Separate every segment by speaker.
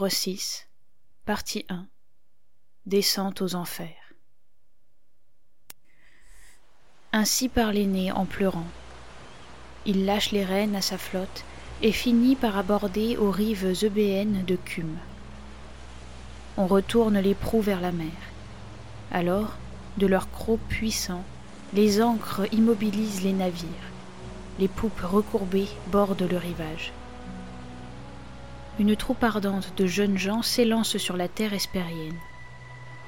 Speaker 1: Livre 6, Partie 1 Descente aux enfers. Ainsi parle l'aîné en pleurant. Il lâche les rênes à sa flotte et finit par aborder aux rives eubéennes de Cume. On retourne les proues vers la mer. Alors, de leurs crocs puissants, les ancres immobilisent les navires. Les poupes recourbées bordent le rivage une troupe ardente de jeunes gens s'élance sur la terre espérienne.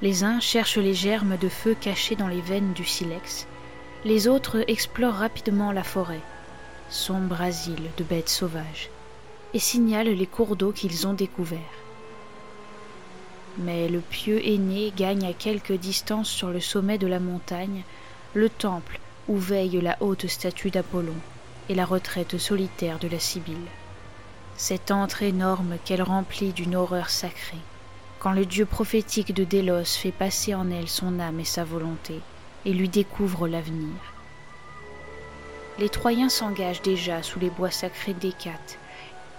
Speaker 1: Les uns cherchent les germes de feu cachés dans les veines du silex, les autres explorent rapidement la forêt, sombre asile de bêtes sauvages, et signalent les cours d'eau qu'ils ont découverts. Mais le pieux aîné gagne à quelque distance sur le sommet de la montagne le temple où veille la haute statue d'Apollon et la retraite solitaire de la Sibylle cette antre énorme qu'elle remplit d'une horreur sacrée, quand le dieu prophétique de Délos fait passer en elle son âme et sa volonté, et lui découvre l'avenir. Les Troyens s'engagent déjà sous les bois sacrés d'Hécate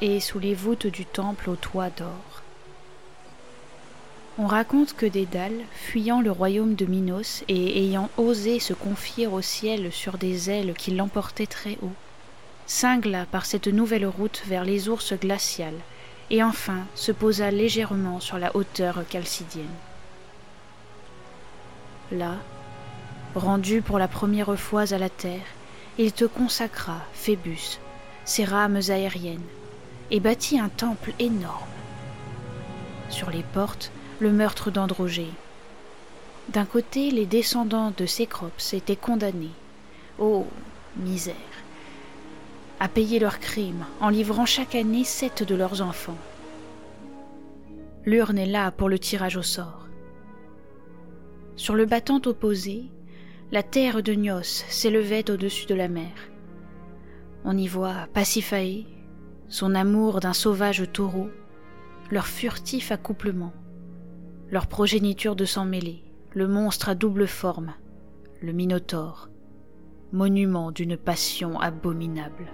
Speaker 1: et sous les voûtes du temple au toit d'or. On raconte que Dédale, fuyant le royaume de Minos et ayant osé se confier au ciel sur des ailes qui l'emportaient très haut, cingla par cette nouvelle route vers les ours glaciales, et enfin se posa légèrement sur la hauteur calcidienne. Là, rendu pour la première fois à la terre, il te consacra, Phébus, ses rames aériennes, et bâtit un temple énorme. Sur les portes, le meurtre d'Androgée. D'un côté, les descendants de Cécrops étaient condamnés. Oh, misère à payer leurs crimes en livrant chaque année sept de leurs enfants. L'urne est là pour le tirage au sort. Sur le battant opposé, la terre de Nios s'élevait au-dessus de la mer. On y voit Pasiphae, son amour d'un sauvage taureau, leur furtif accouplement, leur progéniture de sang mêlé, le monstre à double forme, le Minotaure, monument d'une passion abominable.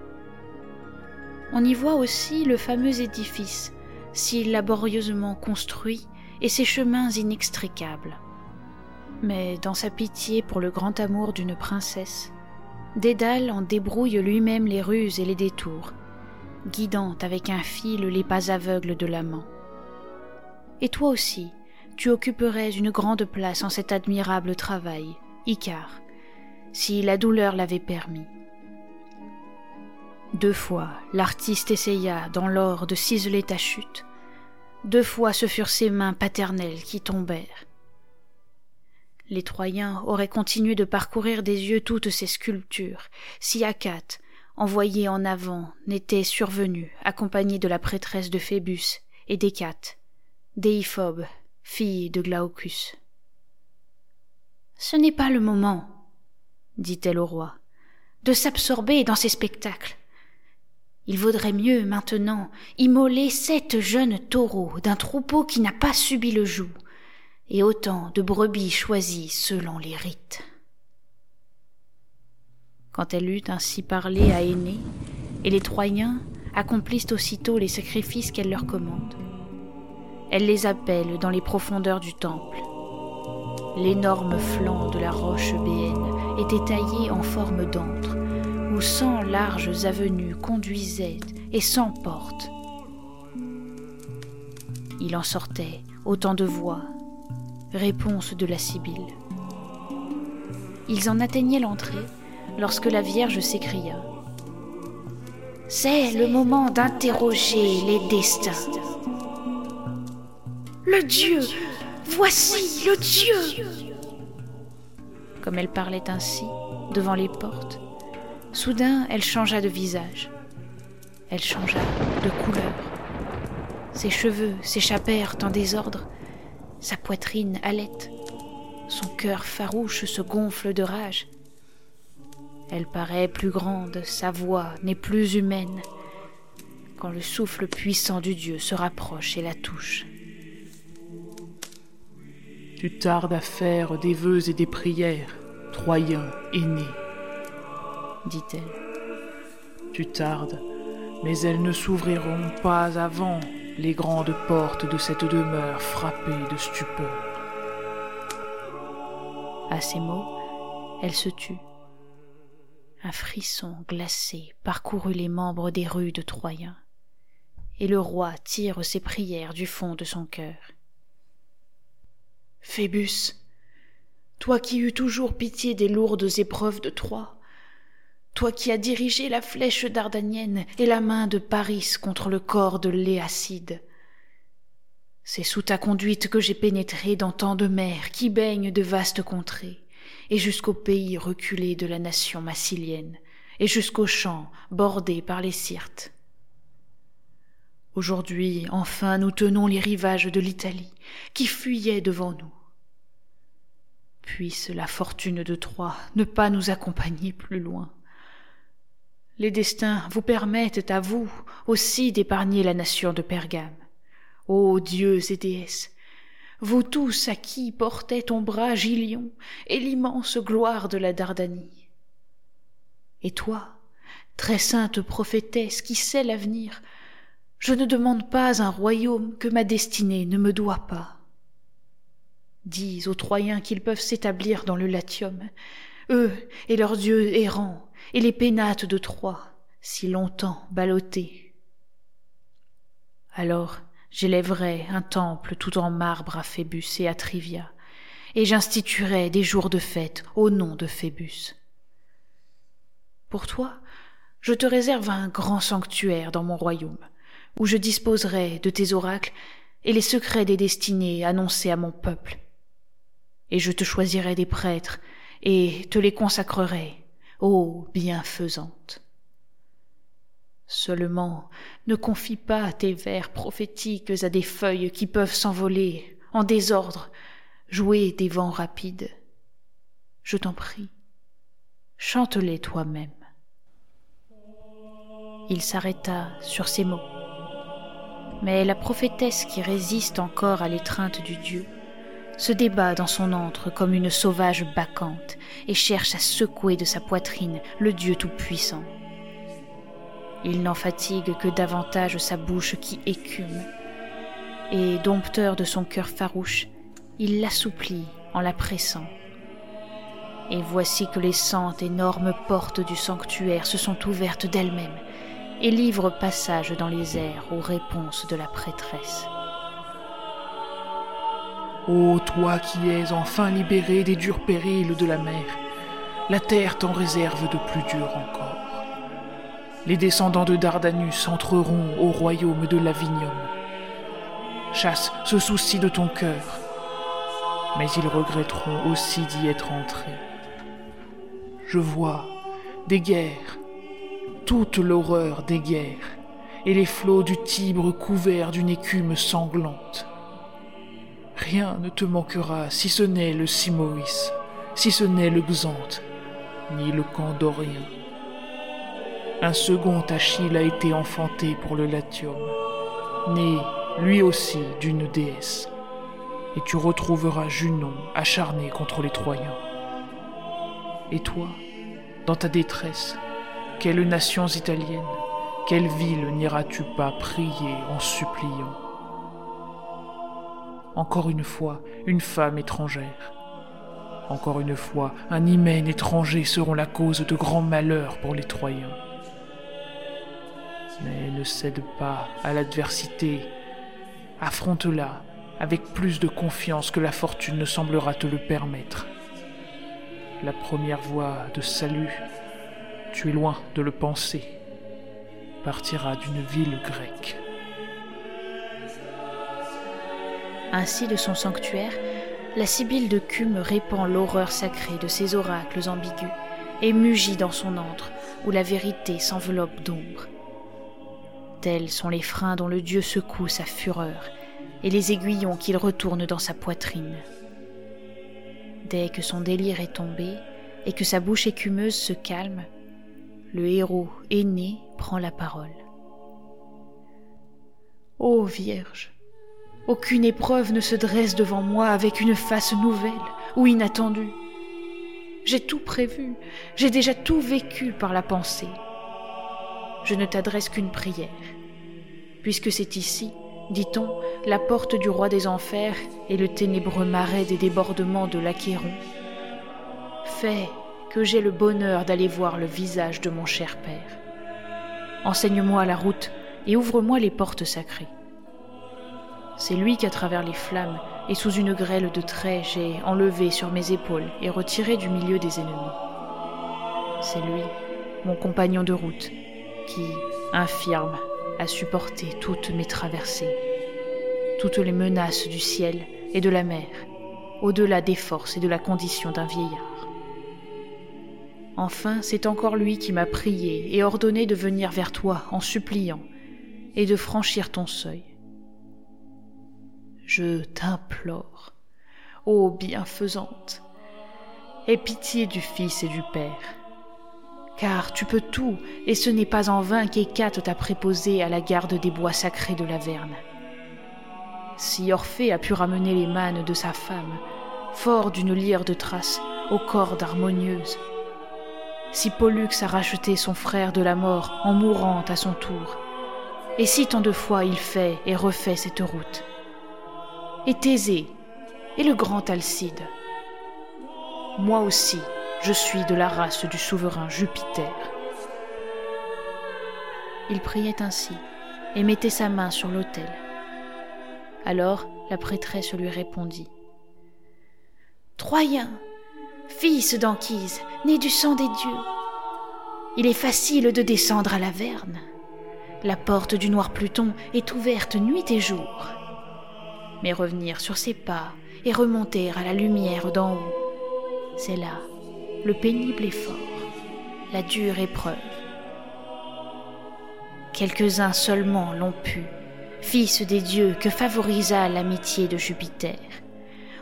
Speaker 1: On y voit aussi le fameux édifice, si laborieusement construit, et ses chemins inextricables. Mais dans sa pitié pour le grand amour d'une princesse, Dédale en débrouille lui-même les ruses et les détours, guidant avec un fil les pas aveugles de l'amant. Et toi aussi, tu occuperais une grande place en cet admirable travail, Icare, si la douleur l'avait permis. Deux fois, l'artiste essaya, dans l'or, de ciseler ta chute. Deux fois, ce furent ses mains paternelles qui tombèrent. Les Troyens auraient continué de parcourir des yeux toutes ces sculptures, si Acate, envoyé en avant, n'était survenu, accompagné de la prêtresse de Phébus et d'Hécate, Déiphobe, fille de Glaucus. Ce n'est pas le moment, dit-elle au roi, de s'absorber dans ces spectacles. Il vaudrait mieux, maintenant, immoler sept jeunes taureaux d'un troupeau qui n'a pas subi le joug, et autant de brebis choisies selon les rites. Quand elle eut ainsi parlé à Aînée, et les Troyens accomplissent aussitôt les sacrifices qu'elle leur commande. Elle les appelle dans les profondeurs du temple. L'énorme flanc de la roche béenne était taillé en forme d'antre, cent larges avenues conduisaient et cent portes. Il en sortait autant de voix, réponse de la Sibylle. Ils en atteignaient l'entrée lorsque la Vierge s'écria C'est le moment d'interroger les destins. Le Dieu Voici le Dieu Comme elle parlait ainsi, devant les portes, soudain elle changea de visage. Elle changea de couleur. Ses cheveux s'échappèrent en désordre, sa poitrine halète, son cœur farouche se gonfle de rage. Elle paraît plus grande, sa voix n'est plus humaine, quand le souffle puissant du Dieu se rapproche et la touche.
Speaker 2: Tu tardes à faire des vœux et des prières, Troyen aîné, dit-elle. Tu tardes, mais elles ne s'ouvriront pas avant les grandes portes de cette demeure frappée de stupeur.
Speaker 1: À ces mots, elle se tut. Un frisson glacé parcourut les membres des rues de Troyen, et le roi tire ses prières du fond de son cœur. Phébus, toi qui eus toujours pitié des lourdes épreuves de Troie, toi qui as dirigé la flèche dardanienne et la main de Paris contre le corps de Léacide. C'est sous ta conduite que j'ai pénétré dans tant de mers qui baignent de vastes contrées, et jusqu'au pays reculé de la nation massilienne, et jusqu'aux champs bordés par les Syrtes. Aujourd'hui, enfin, nous tenons les rivages de l'Italie, qui fuyaient devant nous. Puisse la fortune de Troie ne pas nous accompagner plus loin. Les destins vous permettent à vous aussi d'épargner la nation de Pergame. Ô dieux et déesses, vous tous à qui portait ton bras Gilion et l'immense gloire de la Dardanie. Et toi, très sainte prophétesse qui sait l'avenir, je ne demande pas un royaume que ma destinée ne me doit pas. Dis aux Troyens qu'ils peuvent s'établir dans le Latium, eux et leurs dieux errants, et les pénates de Troie, si longtemps ballottés. Alors j'élèverai un temple tout en marbre à Phébus et à Trivia, et j'instituerai des jours de fête au nom de Phébus. Pour toi, je te réserve un grand sanctuaire dans mon royaume, où je disposerai de tes oracles et les secrets des destinées annoncés à mon peuple. Et je te choisirai des prêtres et te les consacrerai ô bienfaisante. Seulement, ne confie pas tes vers prophétiques à des feuilles qui peuvent s'envoler en désordre, jouer des vents rapides. Je t'en prie, chante-les toi-même. Il s'arrêta sur ces mots. Mais la prophétesse qui résiste encore à l'étreinte du Dieu se débat dans son antre comme une sauvage bacchante et cherche à secouer de sa poitrine le Dieu tout-puissant. Il n'en fatigue que davantage sa bouche qui écume, et dompteur de son cœur farouche, il l'assouplit en la pressant. Et voici que les cent énormes portes du sanctuaire se sont ouvertes d'elles-mêmes et livrent passage dans les airs aux réponses de la prêtresse.
Speaker 2: Ô toi qui es enfin libéré des durs périls de la mer, la terre t'en réserve de plus durs encore. Les descendants de Dardanus entreront au royaume de Lavinium. Chasse ce souci de ton cœur, mais ils regretteront aussi d'y être entrés. Je vois des guerres, toute l'horreur des guerres, et les flots du Tibre couverts d'une écume sanglante. Rien ne te manquera si ce n'est le Simoïs, si ce n'est le Xanthe, ni le camp dorien. Un second Achille a été enfanté pour le Latium, né lui aussi d'une déesse, et tu retrouveras Junon acharné contre les Troyens. Et toi, dans ta détresse, quelles nations italiennes, quelle ville n'iras-tu pas prier en suppliant? Encore une fois une femme étrangère. Encore une fois, un hymen étranger seront la cause de grands malheurs pour les Troyens. Mais ne cède pas à l'adversité. Affronte-la avec plus de confiance que la fortune ne semblera te le permettre. La première voie de salut, tu es loin de le penser, partira d'une ville grecque.
Speaker 1: Ainsi de son sanctuaire, la Sibylle de Cume répand l'horreur sacrée de ses oracles ambigus et mugit dans son antre où la vérité s'enveloppe d'ombre. Tels sont les freins dont le dieu secoue sa fureur et les aiguillons qu'il retourne dans sa poitrine. Dès que son délire est tombé et que sa bouche écumeuse se calme, le héros aîné prend la parole. Ô Vierge, aucune épreuve ne se dresse devant moi avec une face nouvelle ou inattendue. J'ai tout prévu, j'ai déjà tout vécu par la pensée. Je ne t'adresse qu'une prière, puisque c'est ici, dit-on, la porte du roi des enfers et le ténébreux marais des débordements de l'Achéron. Fais que j'ai le bonheur d'aller voir le visage de mon cher père. Enseigne-moi la route et ouvre-moi les portes sacrées. C'est lui qu'à travers les flammes et sous une grêle de traits j'ai enlevé sur mes épaules et retiré du milieu des ennemis. C'est lui, mon compagnon de route, qui, infirme, a supporté toutes mes traversées, toutes les menaces du ciel et de la mer, au-delà des forces et de la condition d'un vieillard. Enfin, c'est encore lui qui m'a prié et ordonné de venir vers toi en suppliant et de franchir ton seuil je t'implore, ô bienfaisante, aie pitié du Fils et du Père. Car tu peux tout, et ce n'est pas en vain qu'Hécate t'a préposé à la garde des bois sacrés de l'Averne. Si Orphée a pu ramener les mânes de sa femme, fort d'une lyre de traces, aux cordes harmonieuses, si Pollux a racheté son frère de la mort en mourant à son tour, et si tant de fois il fait et refait cette route, et Thésée et le grand Alcide. Moi aussi, je suis de la race du souverain Jupiter. Il priait ainsi et mettait sa main sur l'autel. Alors la prêtresse lui répondit. Troyen, fils d'Anchise, né du sang des dieux, il est facile de descendre à l'Averne. La porte du noir Pluton est ouverte nuit et jour mais revenir sur ses pas et remonter à la lumière d'en haut, c'est là le pénible effort, la dure épreuve. Quelques-uns seulement l'ont pu, fils des dieux que favorisa l'amitié de Jupiter,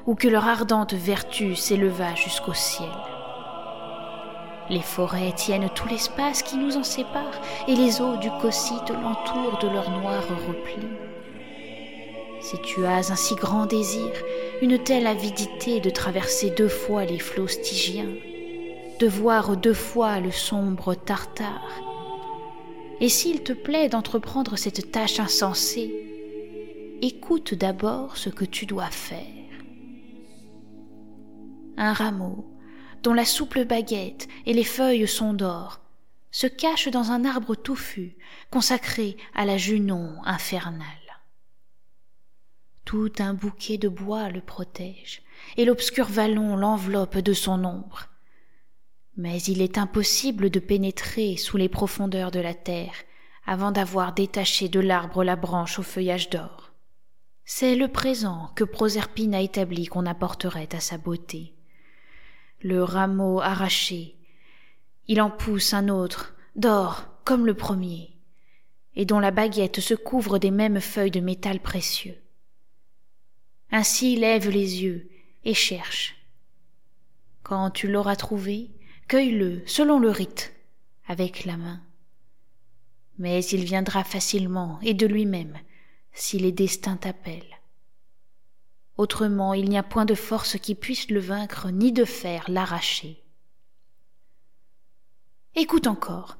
Speaker 1: ou que leur ardente vertu s'éleva jusqu'au ciel. Les forêts tiennent tout l'espace qui nous en sépare, et les eaux du Cocyte l'entourent de leurs noirs replis. Si tu as un si grand désir, une telle avidité de traverser deux fois les flots stygiens, de voir deux fois le sombre Tartare, et s'il te plaît d'entreprendre cette tâche insensée, écoute d'abord ce que tu dois faire. Un rameau, dont la souple baguette et les feuilles sont d'or, se cache dans un arbre touffu consacré à la Junon infernale. Tout un bouquet de bois le protège, et l'obscur vallon l'enveloppe de son ombre. Mais il est impossible de pénétrer sous les profondeurs de la terre avant d'avoir détaché de l'arbre la branche au feuillage d'or. C'est le présent que Proserpine a établi qu'on apporterait à sa beauté. Le rameau arraché, il en pousse un autre, d'or comme le premier, et dont la baguette se couvre des mêmes feuilles de métal précieux. Ainsi lève les yeux et cherche. Quand tu l'auras trouvé, cueille-le selon le rite, avec la main. Mais il viendra facilement et de lui-même, si les destins t'appellent. Autrement, il n'y a point de force qui puisse le vaincre, ni de fer l'arracher. Écoute encore,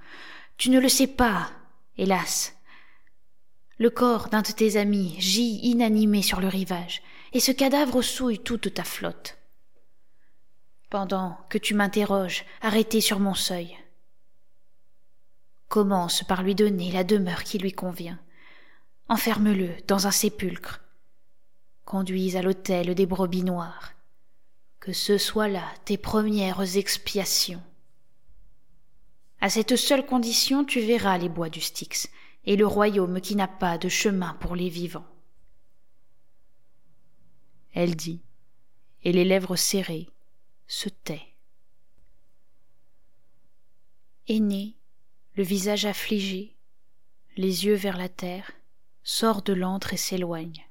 Speaker 1: tu ne le sais pas, hélas. Le corps d'un de tes amis gît inanimé sur le rivage, et ce cadavre souille toute ta flotte. pendant que tu m'interroges, arrêté sur mon seuil. Commence par lui donner la demeure qui lui convient. Enferme-le dans un sépulcre. Conduise à l'autel des brebis noires. Que ce soit là tes premières expiations. À cette seule condition, tu verras les bois du Styx et le royaume qui n'a pas de chemin pour les vivants. Elle dit, et les lèvres serrées, se tait. Aîné, le visage affligé, les yeux vers la terre, sort de l'antre et s'éloigne,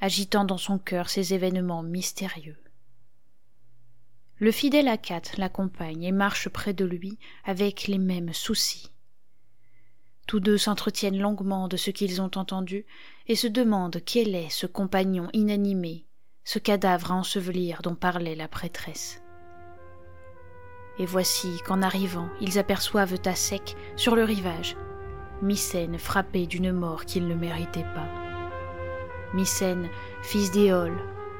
Speaker 1: agitant dans son cœur ces événements mystérieux. Le fidèle Akat l'accompagne et marche près de lui avec les mêmes soucis. Tous deux s'entretiennent longuement de ce qu'ils ont entendu et se demandent quel est ce compagnon inanimé ce cadavre à ensevelir dont parlait la prêtresse. Et voici qu'en arrivant, ils aperçoivent à sec, sur le rivage, Mycène frappé d'une mort qu'il ne méritait pas. Mycène, fils d'Éole,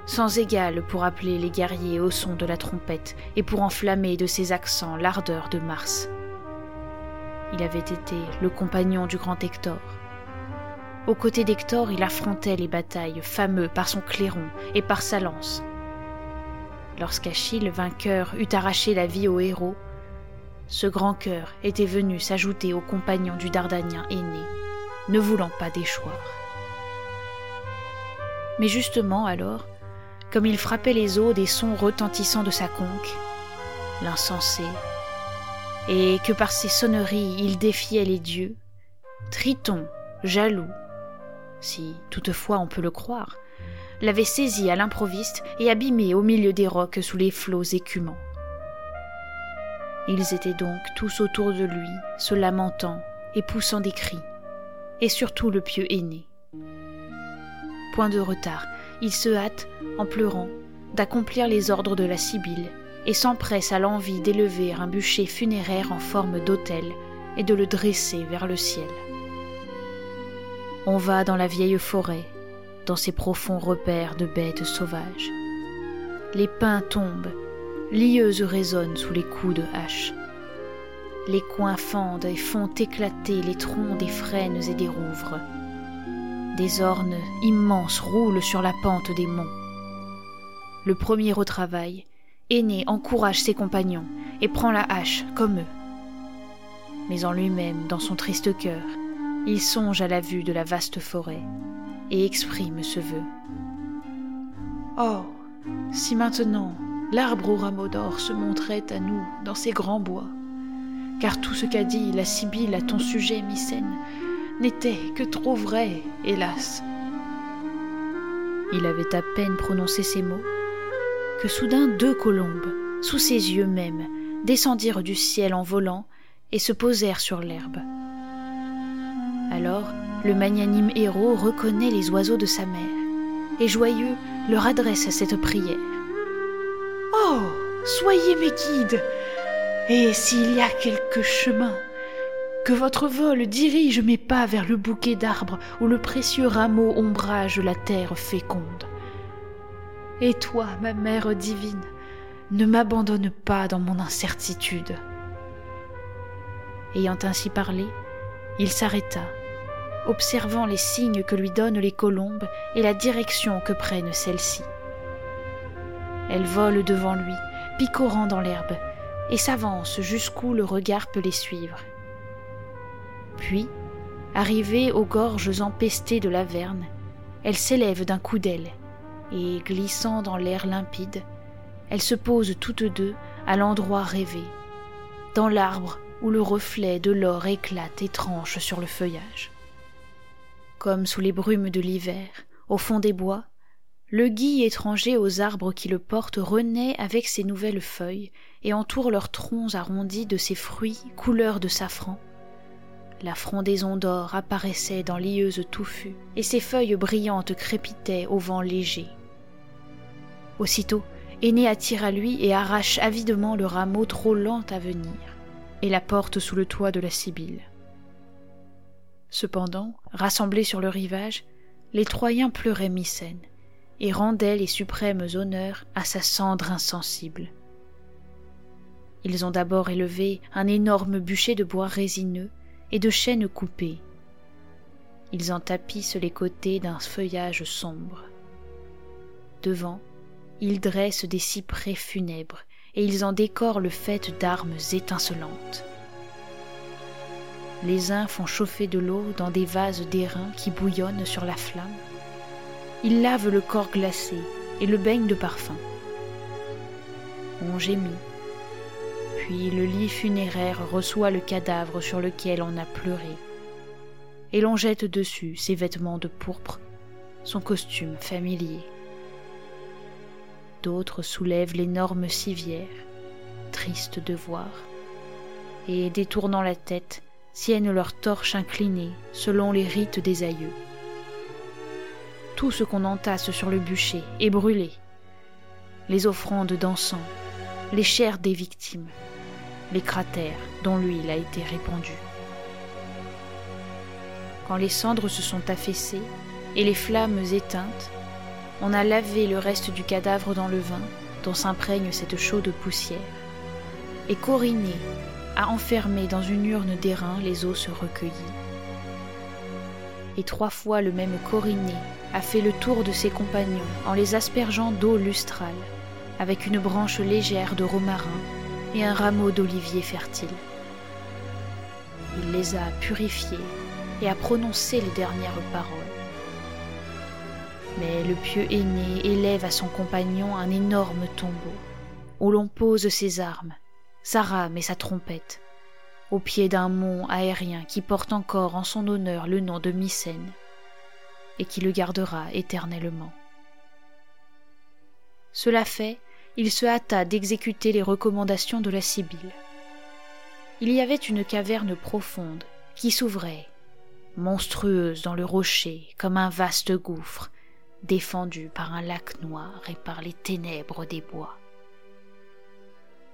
Speaker 1: sans égal pour appeler les guerriers au son de la trompette et pour enflammer de ses accents l'ardeur de Mars. Il avait été le compagnon du grand Hector, aux côtés d'Hector, il affrontait les batailles, fameux par son clairon et par sa lance. Lorsqu'Achille, vainqueur, eut arraché la vie au héros, ce grand cœur était venu s'ajouter aux compagnons du Dardanien aîné, ne voulant pas déchoir. Mais justement alors, comme il frappait les eaux des sons retentissants de sa conque, l'insensé, et que par ses sonneries il défiait les dieux, Triton, jaloux, si toutefois on peut le croire, l'avait saisi à l'improviste et abîmé au milieu des rocs sous les flots écumants. Ils étaient donc tous autour de lui, se lamentant et poussant des cris, et surtout le pieux aîné. Point de retard, il se hâte, en pleurant, d'accomplir les ordres de la Sibylle, et s'empresse à l'envie d'élever un bûcher funéraire en forme d'autel et de le dresser vers le ciel. On va dans la vieille forêt, dans ces profonds repères de bêtes sauvages. Les pins tombent, lieuses résonnent sous les coups de hache. Les coins fendent et font éclater les troncs des frênes et des rouvres. Des ornes immenses roulent sur la pente des monts. Le premier au travail, Aîné encourage ses compagnons et prend la hache comme eux. Mais en lui-même, dans son triste cœur, il songe à la vue de la vaste forêt et exprime ce vœu. Oh, si maintenant l'arbre au rameau d'or se montrait à nous dans ces grands bois, car tout ce qu'a dit la Sibylle à ton sujet, Mycène, n'était que trop vrai, hélas. Il avait à peine prononcé ces mots que soudain deux colombes, sous ses yeux même, descendirent du ciel en volant et se posèrent sur l'herbe. Alors, le magnanime héros reconnaît les oiseaux de sa mère, et joyeux leur adresse cette prière. Oh, soyez mes guides, et s'il y a quelque chemin, que votre vol dirige mes pas vers le bouquet d'arbres où le précieux rameau ombrage la terre féconde. Et toi, ma mère divine, ne m'abandonne pas dans mon incertitude. Ayant ainsi parlé, il s'arrêta observant les signes que lui donnent les colombes et la direction que prennent celles-ci. Elles volent devant lui, picorant dans l'herbe, et s'avancent jusqu'où le regard peut les suivre. Puis, arrivées aux gorges empestées de l'Averne, elles s'élèvent d'un coup d'aile, et, glissant dans l'air limpide, elles se posent toutes deux à l'endroit rêvé, dans l'arbre où le reflet de l'or éclate et tranche sur le feuillage comme sous les brumes de l'hiver, au fond des bois, le gui étranger aux arbres qui le portent renaît avec ses nouvelles feuilles et entoure leurs troncs arrondis de ses fruits couleur de safran. La frondaison d'or apparaissait dans l'ieuse touffue, et ses feuilles brillantes crépitaient au vent léger. Aussitôt, Aîné attire à lui et arrache avidement le rameau trop lent à venir, et la porte sous le toit de la Sibylle. Cependant, rassemblés sur le rivage, les Troyens pleuraient Mycène et rendaient les suprêmes honneurs à sa cendre insensible. Ils ont d'abord élevé un énorme bûcher de bois résineux et de chênes coupés. Ils en tapissent les côtés d'un feuillage sombre. Devant, ils dressent des cyprès funèbres et ils en décorent le fait d'armes étincelantes. Les uns font chauffer de l'eau dans des vases d'airain qui bouillonnent sur la flamme. Ils lavent le corps glacé et le baignent de parfum. On gémit. Puis le lit funéraire reçoit le cadavre sur lequel on a pleuré. Et l'on jette dessus ses vêtements de pourpre, son costume familier. D'autres soulèvent l'énorme civière, triste de voir, et détournant la tête, tiennent leur torche inclinée selon les rites des aïeux. Tout ce qu'on entasse sur le bûcher est brûlé. Les offrandes d'encens, les chairs des victimes, les cratères dont l'huile a été répandue. Quand les cendres se sont affaissées et les flammes éteintes, on a lavé le reste du cadavre dans le vin dont s'imprègne cette chaude poussière, et Coriné a enfermé dans une urne d'airain les os recueillis. Et trois fois le même Coriné a fait le tour de ses compagnons en les aspergeant d'eau lustrale, avec une branche légère de romarin et un rameau d'olivier fertile. Il les a purifiés et a prononcé les dernières paroles. Mais le pieux aîné élève à son compagnon un énorme tombeau, où l'on pose ses armes, sa rame et sa trompette, au pied d'un mont aérien qui porte encore en son honneur le nom de Mycène, et qui le gardera éternellement. Cela fait, il se hâta d'exécuter les recommandations de la Sibylle. Il y avait une caverne profonde qui s'ouvrait, monstrueuse dans le rocher comme un vaste gouffre, défendu par un lac noir et par les ténèbres des bois.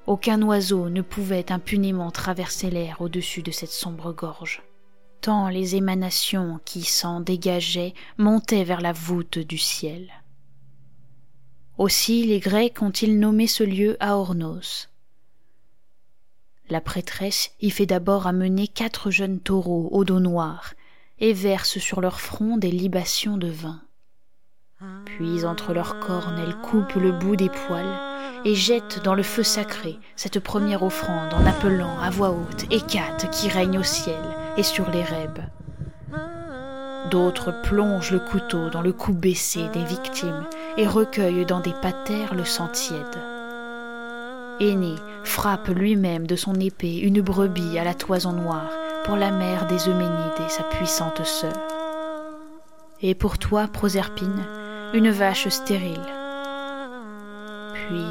Speaker 1: Aucun oiseau ne pouvait impunément traverser l'air au-dessus de cette sombre gorge, tant les émanations qui s'en dégageaient montaient vers la voûte du ciel. Aussi les Grecs ont-ils nommé ce lieu Aornos. La prêtresse y fait d'abord amener quatre jeunes taureaux au dos noir et verse sur leur front des libations de vin. Puis entre leurs cornes elle coupe le bout des poils et jette dans le feu sacré cette première offrande en appelant à voix haute Hécate qui règne au ciel et sur les rêbes. D'autres plongent le couteau dans le cou baissé des victimes et recueillent dans des patères le sang tiède. Aîné frappe lui-même de son épée une brebis à la toison noire pour la mère des Euménides et sa puissante sœur. Et pour toi, Proserpine, une vache stérile.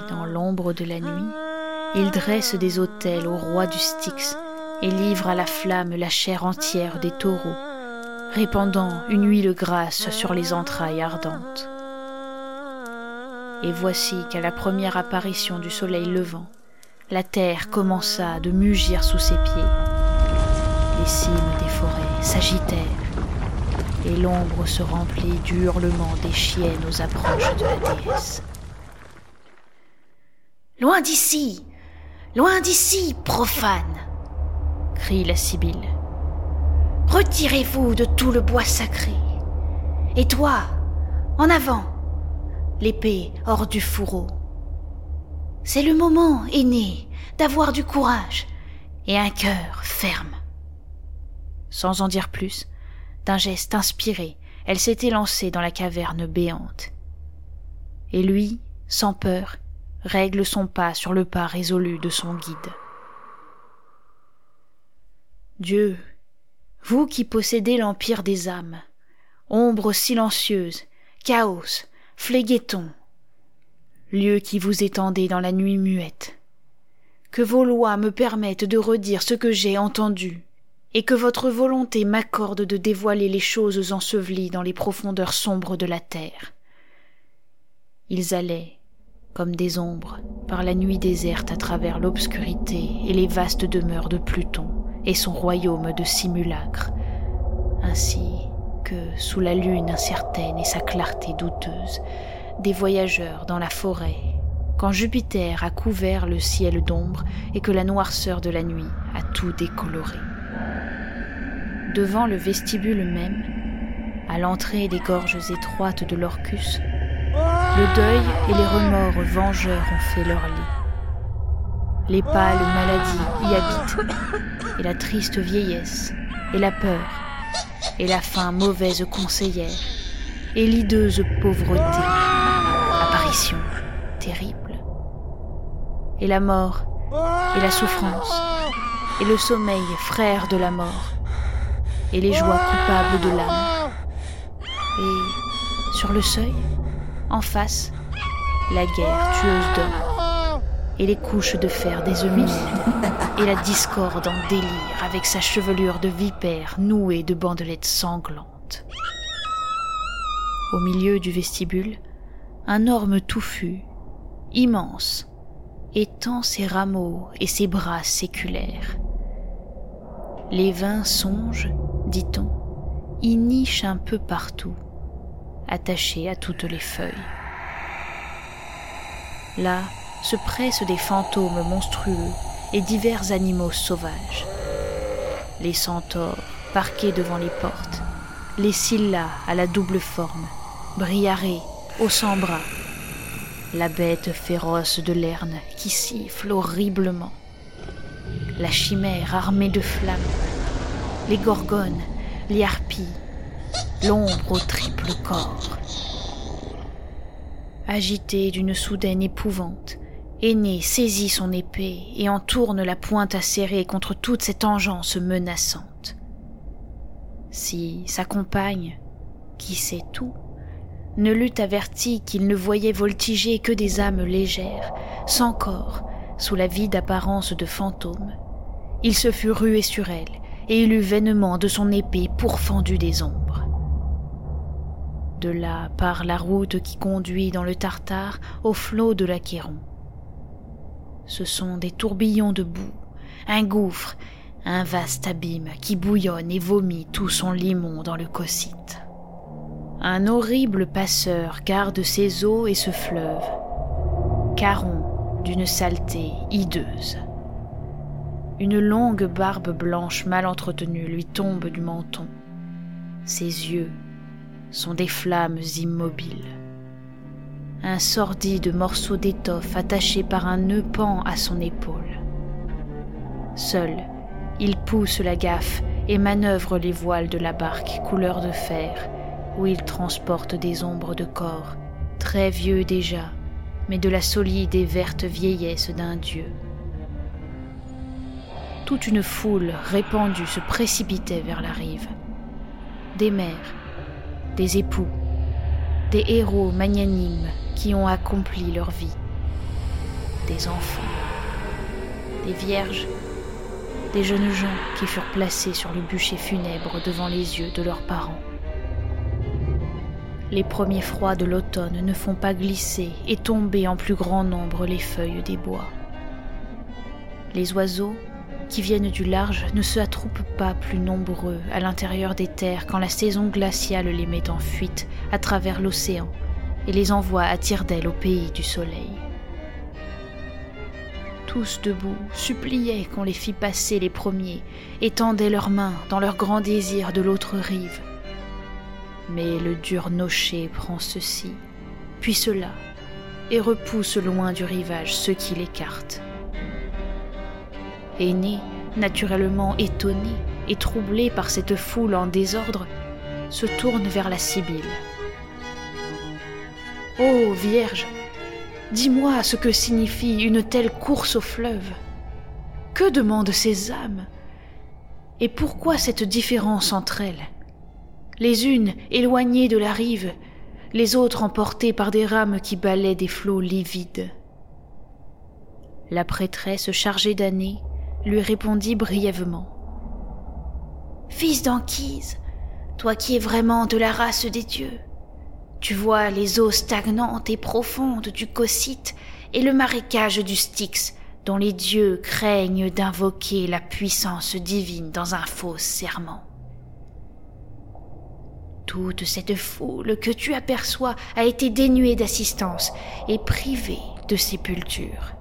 Speaker 1: Dans l'ombre de la nuit, il dresse des autels au roi du Styx et livre à la flamme la chair entière des taureaux, répandant une huile grasse sur les entrailles ardentes. Et voici qu'à la première apparition du soleil levant, la terre commença de mugir sous ses pieds. Les cimes des forêts s'agitèrent et l'ombre se remplit du hurlement des chiennes aux approches de la déesse. Loin d'ici Loin d'ici, profane crie la Sibylle. Retirez-vous de tout le bois sacré. Et toi, en avant, l'épée hors du fourreau. C'est le moment, aîné, d'avoir du courage et un cœur ferme. Sans en dire plus, d'un geste inspiré, elle s'était lancée dans la caverne béante. Et lui, sans peur, règle son pas sur le pas résolu de son guide. Dieu, vous qui possédez l'empire des âmes, ombre silencieuse, chaos, phléguéton, lieu qui vous étendez dans la nuit muette, que vos lois me permettent de redire ce que j'ai entendu, et que votre volonté m'accorde de dévoiler les choses ensevelies dans les profondeurs sombres de la terre. Ils allaient, comme des ombres, par la nuit déserte à travers l'obscurité et les vastes demeures de Pluton et son royaume de simulacres, ainsi que, sous la lune incertaine et sa clarté douteuse, des voyageurs dans la forêt quand Jupiter a couvert le ciel d'ombre et que la noirceur de la nuit a tout décoloré. Devant le vestibule même, à l'entrée des gorges étroites de l'Orcus, le deuil et les remords vengeurs ont fait leur lit. Les pâles maladies y habitent, et la triste vieillesse, et la peur, et la faim mauvaise conseillère, et l'ideuse pauvreté, apparition terrible, et la mort, et la souffrance, et le sommeil frère de la mort, et les joies coupables de l'âme. Et sur le seuil, en face, la guerre tueuse d'hommes, et les couches de fer des Euménides, et la discorde en délire avec sa chevelure de vipère nouée de bandelettes sanglantes. Au milieu du vestibule, un orme touffu, immense, étend ses rameaux et ses bras séculaires. Les vins songes, dit-on, y nichent un peu partout, attachés à toutes les feuilles. Là se pressent des fantômes monstrueux et divers animaux sauvages. Les centaures parqués devant les portes, les scyllas à la double forme, briarés, aux cent bras, la bête féroce de Lerne qui siffle horriblement, la chimère armée de flammes, les gorgones, les harpies, l'ombre au triple corps. Agité d'une soudaine épouvante, Aîné saisit son épée et en tourne la pointe acérée contre toute cette engeance menaçante. Si sa compagne, qui sait tout, ne l'eût averti qu'il ne voyait voltiger que des âmes légères, sans corps, sous la vide apparence de fantômes, il se fût rué sur elle et il eût vainement de son épée pourfendu des ombres. De là part la route qui conduit dans le Tartare au flot de l'Achéron. Ce sont des tourbillons de boue, un gouffre, un vaste abîme qui bouillonne et vomit tout son limon dans le cocyte. Un horrible passeur garde ces eaux et ce fleuve, caron d'une saleté hideuse. Une longue barbe blanche mal entretenue lui tombe du menton. Ses yeux sont des flammes immobiles. Un sordide morceau d'étoffe attaché par un nœud pend à son épaule. Seul, il pousse la gaffe et manœuvre les voiles de la barque couleur de fer, où il transporte des ombres de corps, très vieux déjà, mais de la solide et verte vieillesse d'un dieu toute une foule répandue se précipitait vers la rive. Des mères, des époux, des héros magnanimes qui ont accompli leur vie, des enfants, des vierges, des jeunes gens qui furent placés sur le bûcher funèbre devant les yeux de leurs parents. Les premiers froids de l'automne ne font pas glisser et tomber en plus grand nombre les feuilles des bois. Les oiseaux qui viennent du large ne se attroupent pas plus nombreux à l'intérieur des terres quand la saison glaciale les met en fuite à travers l'océan et les envoie à tire-d'aile au pays du soleil. Tous debout suppliaient qu'on les fît passer les premiers et tendaient leurs mains dans leur grand désir de l'autre rive. Mais le dur nocher prend ceci, puis cela, et repousse loin du rivage ceux qui l'écartent. Aîné, naturellement étonné et troublé par cette foule en désordre, se tourne vers la Sibylle. Ô Vierge, dis-moi ce que signifie une telle course au fleuve. Que demandent ces âmes? Et pourquoi cette différence entre elles? Les unes éloignées de la rive, les autres emportées par des rames qui balaient des flots livides. La prêtresse chargée d'années lui répondit brièvement. Fils d'Anquise, toi qui es vraiment de la race des dieux, tu vois les eaux stagnantes et profondes du Cocyte et le marécage du Styx, dont les dieux craignent d'invoquer la puissance divine dans un faux serment. Toute cette foule que tu aperçois a été dénuée d'assistance et privée
Speaker 3: de sépulture.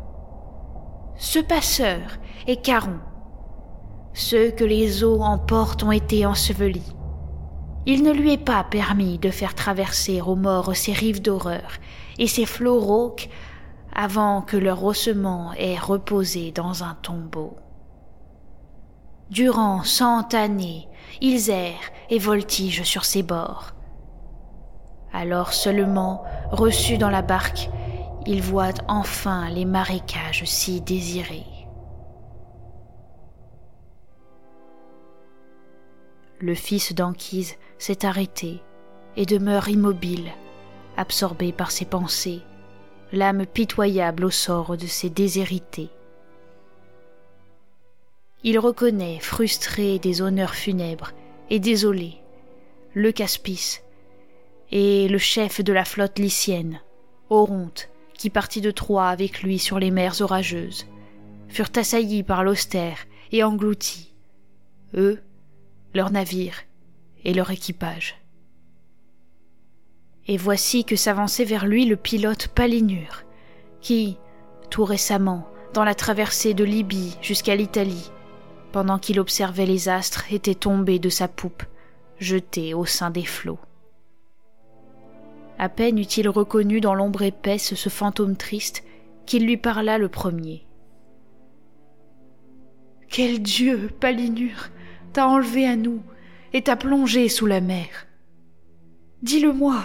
Speaker 3: Ce passeur est Caron. Ceux que les eaux emportent ont été ensevelis. Il ne lui est pas permis de faire traverser aux morts ces rives d'horreur et ces flots rauques avant que leur ossement ait reposé dans un tombeau. Durant cent années, ils errent et voltigent sur ses bords. Alors seulement, reçus dans la barque, ils voient enfin les marécages si désirés. Le fils d'Anquise s'est arrêté et demeure immobile, absorbé par ses pensées, l'âme pitoyable au sort de ses déshérités. Il reconnaît, frustré des honneurs funèbres et désolé, le Caspice et le chef de la flotte lycienne, Oronte, qui partit de Troie avec lui sur les mers orageuses, furent assaillis par l'austère et engloutis, eux, leurs navires et leur équipage. Et voici que s'avançait vers lui le pilote Palinure, qui, tout récemment, dans la traversée de Libye jusqu'à l'Italie, pendant qu'il observait les astres, était tombé de sa poupe, jeté au sein des flots. À peine eut-il reconnu dans l'ombre épaisse ce fantôme triste qu'il lui parla le premier.
Speaker 1: Quel Dieu, Palinure, t'a enlevé à nous et t'a plongé sous la mer Dis-le-moi.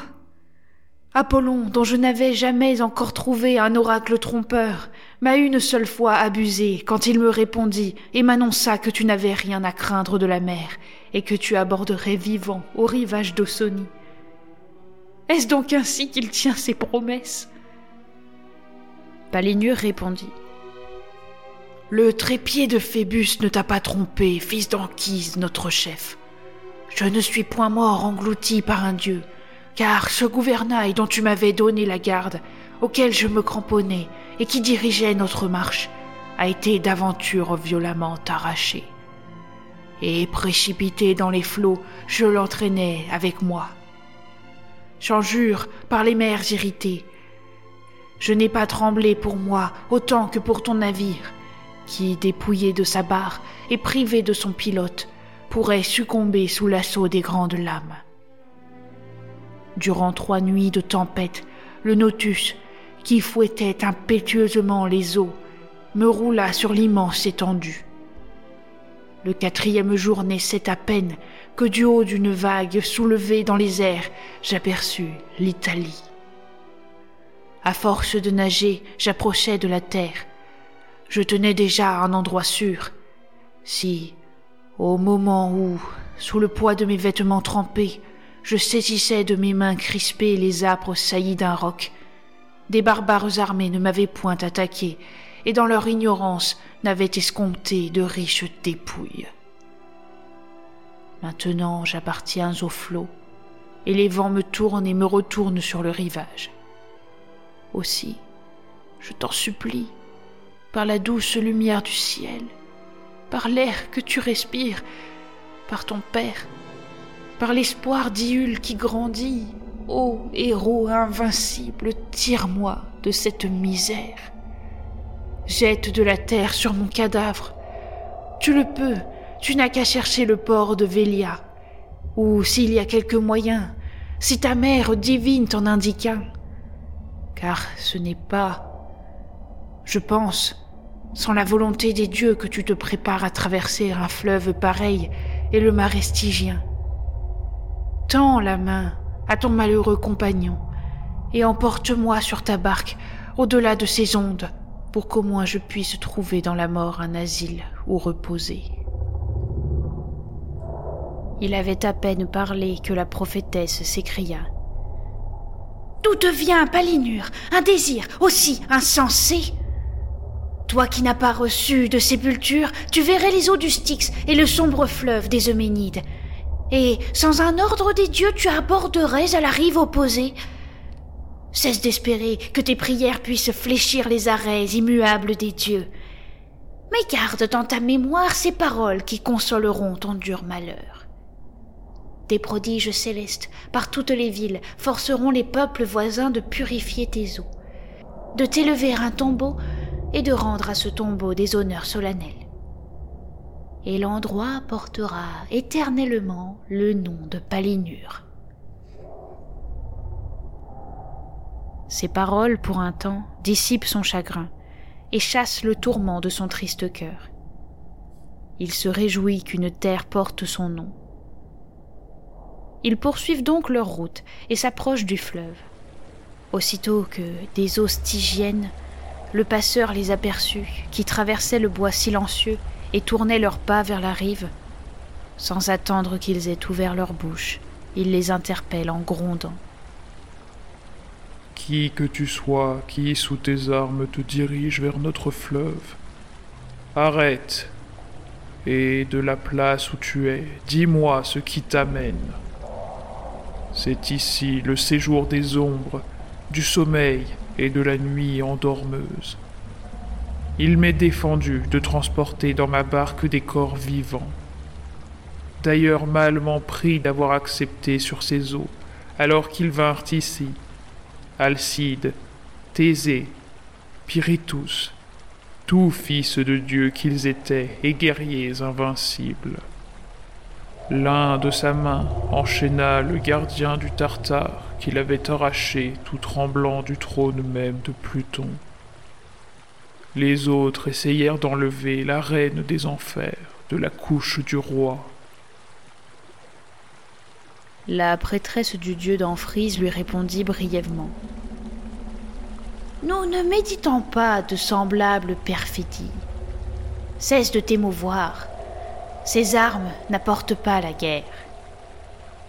Speaker 1: Apollon, dont je n'avais jamais encore trouvé un oracle trompeur, m'a une seule fois abusé quand il me répondit et m'annonça que tu n'avais rien à craindre de la mer et que tu aborderais vivant au rivage d'Ausonie. Est-ce donc ainsi qu'il tient ses promesses?
Speaker 3: Palinure répondit.
Speaker 1: Le trépied de Phébus ne t'a pas trompé, fils d'Anquise, notre chef. Je ne suis point mort englouti par un dieu, car ce gouvernail dont tu m'avais donné la garde, auquel je me cramponnais et qui dirigeait notre marche, a été d'aventure violemment arraché. Et précipité dans les flots, je l'entraînais avec moi j'en jure par les mers irritées. Je n'ai pas tremblé pour moi autant que pour ton navire, qui, dépouillé de sa barre et privé de son pilote, pourrait succomber sous l'assaut des grandes lames. Durant trois nuits de tempête, le Nautus, qui fouettait impétueusement les eaux, me roula sur l'immense étendue. Le quatrième jour naissait à peine que du haut d'une vague soulevée dans les airs, j'aperçus l'Italie. À force de nager, j'approchais de la terre. Je tenais déjà un endroit sûr. Si, au moment où, sous le poids de mes vêtements trempés, je saisissais de mes mains crispées les âpres saillies d'un roc, des barbares armés ne m'avaient point attaqué, et dans leur ignorance n'avaient escompté de riches dépouilles. Maintenant j'appartiens au flot, et les vents me tournent et me retournent sur le rivage. Aussi, je t'en supplie, par la douce lumière du ciel, par l'air que tu respires, par ton Père, par l'espoir d'Iule qui grandit, ô héros invincible, tire-moi de cette misère. Jette de la terre sur mon cadavre. Tu le peux, tu n'as qu'à chercher le port de Vélia, ou s'il y a quelque moyen, si ta mère divine t'en indique un. Car ce n'est pas, je pense, sans la volonté des dieux que tu te prépares à traverser un fleuve pareil et le marais stygien. Tends la main à ton malheureux compagnon et emporte-moi sur ta barque au-delà de ces ondes pour qu'au moins je puisse trouver dans la mort un asile où reposer.
Speaker 3: Il avait à peine parlé que la prophétesse s'écria. D'où te vient, Palinure, un désir aussi insensé? Toi qui n'as pas reçu de sépulture, tu verrais les eaux du Styx et le sombre fleuve des Euménides. Et, sans un ordre des dieux, tu aborderais à la rive opposée. Cesse d'espérer que tes prières puissent fléchir les arrêts immuables des dieux. Mais garde dans ta mémoire ces paroles qui consoleront ton dur malheur. Des prodiges célestes par toutes les villes forceront les peuples voisins de purifier tes eaux.
Speaker 1: de t'élever un tombeau et de rendre à ce tombeau des honneurs solennels. Et l'endroit portera éternellement le nom de Palinure. Ces paroles, pour un temps, dissipent son chagrin et chassent le tourment de son triste cœur. Il se réjouit qu'une terre porte son nom. Ils poursuivent donc leur route et s'approchent du fleuve. Aussitôt que des eaux stygiennes, le passeur les aperçut, qui traversaient le bois silencieux et tournaient leurs pas vers la rive. Sans attendre qu'ils aient ouvert leur bouche, il les interpelle en grondant.
Speaker 2: Qui que tu sois, qui sous tes armes te dirige vers notre fleuve, arrête, et de la place où tu es, dis-moi ce qui t'amène. C'est ici le séjour des ombres, du sommeil et de la nuit endormeuse. Il m'est défendu de transporter dans ma barque des corps vivants. D'ailleurs mal m'en prie d'avoir accepté sur ces eaux, alors qu'ils vinrent ici, Alcide, Thésée, Pyritus, tous fils de Dieu qu'ils étaient et guerriers invincibles. L'un de sa main enchaîna le gardien du Tartare qu'il avait arraché tout tremblant du trône même de Pluton. Les autres essayèrent d'enlever la reine des enfers de la couche du roi.
Speaker 1: La prêtresse du dieu d'Amphrys lui répondit brièvement. Nous ne méditons pas de semblables perfidies. Cesse de t'émouvoir. Ces armes n'apportent pas la guerre.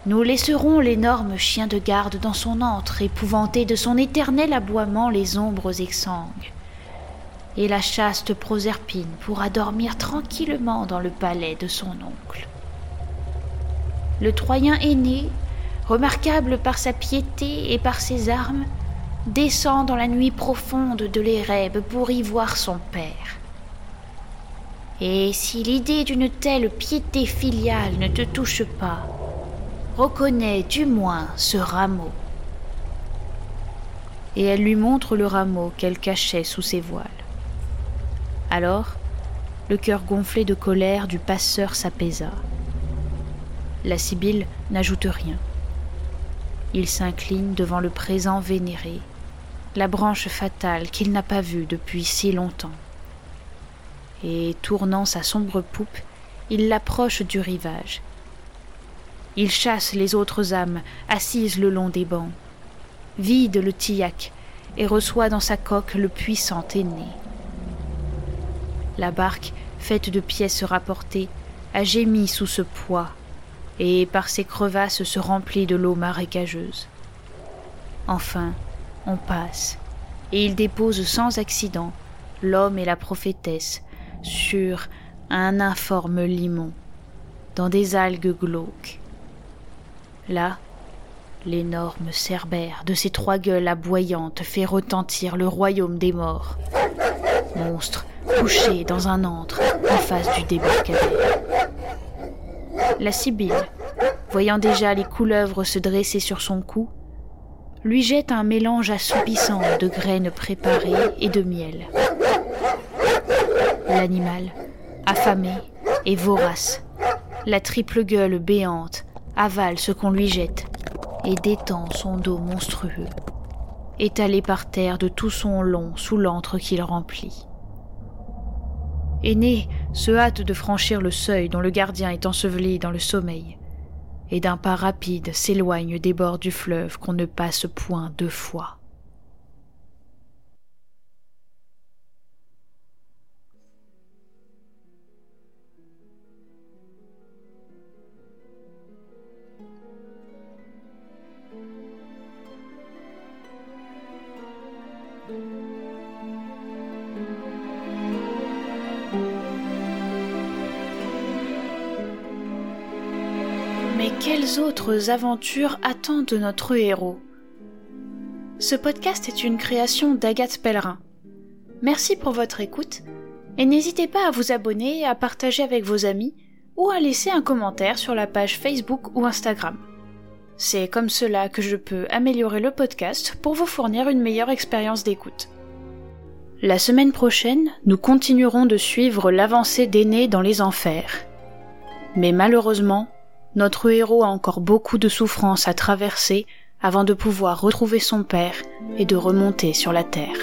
Speaker 1: Nous laisserons l'énorme chien de garde dans son antre, épouvanté de son éternel aboiement les ombres exsangues. Et la chaste Proserpine pourra dormir tranquillement dans le palais de son oncle. Le Troyen aîné, remarquable par sa piété et par ses armes, descend dans la nuit profonde de l'Érèbe pour y voir son père. Et si l'idée d'une telle piété filiale ne te touche pas, reconnais du moins ce rameau. Et elle lui montre le rameau qu'elle cachait sous ses voiles. Alors, le cœur gonflé de colère du passeur s'apaisa. La Sibylle n'ajoute rien. Il s'incline devant le présent vénéré la branche fatale qu'il n'a pas vue depuis si longtemps. Et tournant sa sombre poupe, il l'approche du rivage. Il chasse les autres âmes assises le long des bancs, vide le tillac et reçoit dans sa coque le puissant aîné. La barque, faite de pièces rapportées, a gémi sous ce poids, et par ses crevasses se remplit de l'eau marécageuse. Enfin, on passe, et il dépose sans accident l'homme et la prophétesse sur un informe limon, dans des algues glauques. Là, l'énorme cerbère de ses trois gueules aboyantes fait retentir le royaume des morts. Monstre couché dans un antre en face du débarcadère. La Sibylle, voyant déjà les couleuvres se dresser sur son cou, lui jette un mélange assoupissant de graines préparées et de miel. L'animal, affamé et vorace, la triple gueule béante, avale ce qu'on lui jette et détend son dos monstrueux, étalé par terre de tout son long sous l'antre qu'il remplit. Aîné se hâte de franchir le seuil dont le gardien est enseveli dans le sommeil et d'un pas rapide s'éloigne des bords du fleuve qu'on ne passe point deux fois. Quelles autres aventures attendent notre héros? Ce podcast est une création d'Agathe Pellerin. Merci pour votre écoute et n'hésitez pas à vous abonner, à partager avec vos amis ou à laisser un commentaire sur la page Facebook ou Instagram. C'est comme cela que je peux améliorer le podcast pour vous fournir une meilleure expérience d'écoute. La semaine prochaine, nous continuerons de suivre l'avancée d'Aîné dans les enfers. Mais malheureusement, notre héros a encore beaucoup de souffrances à traverser avant de pouvoir retrouver son père et de remonter sur la terre.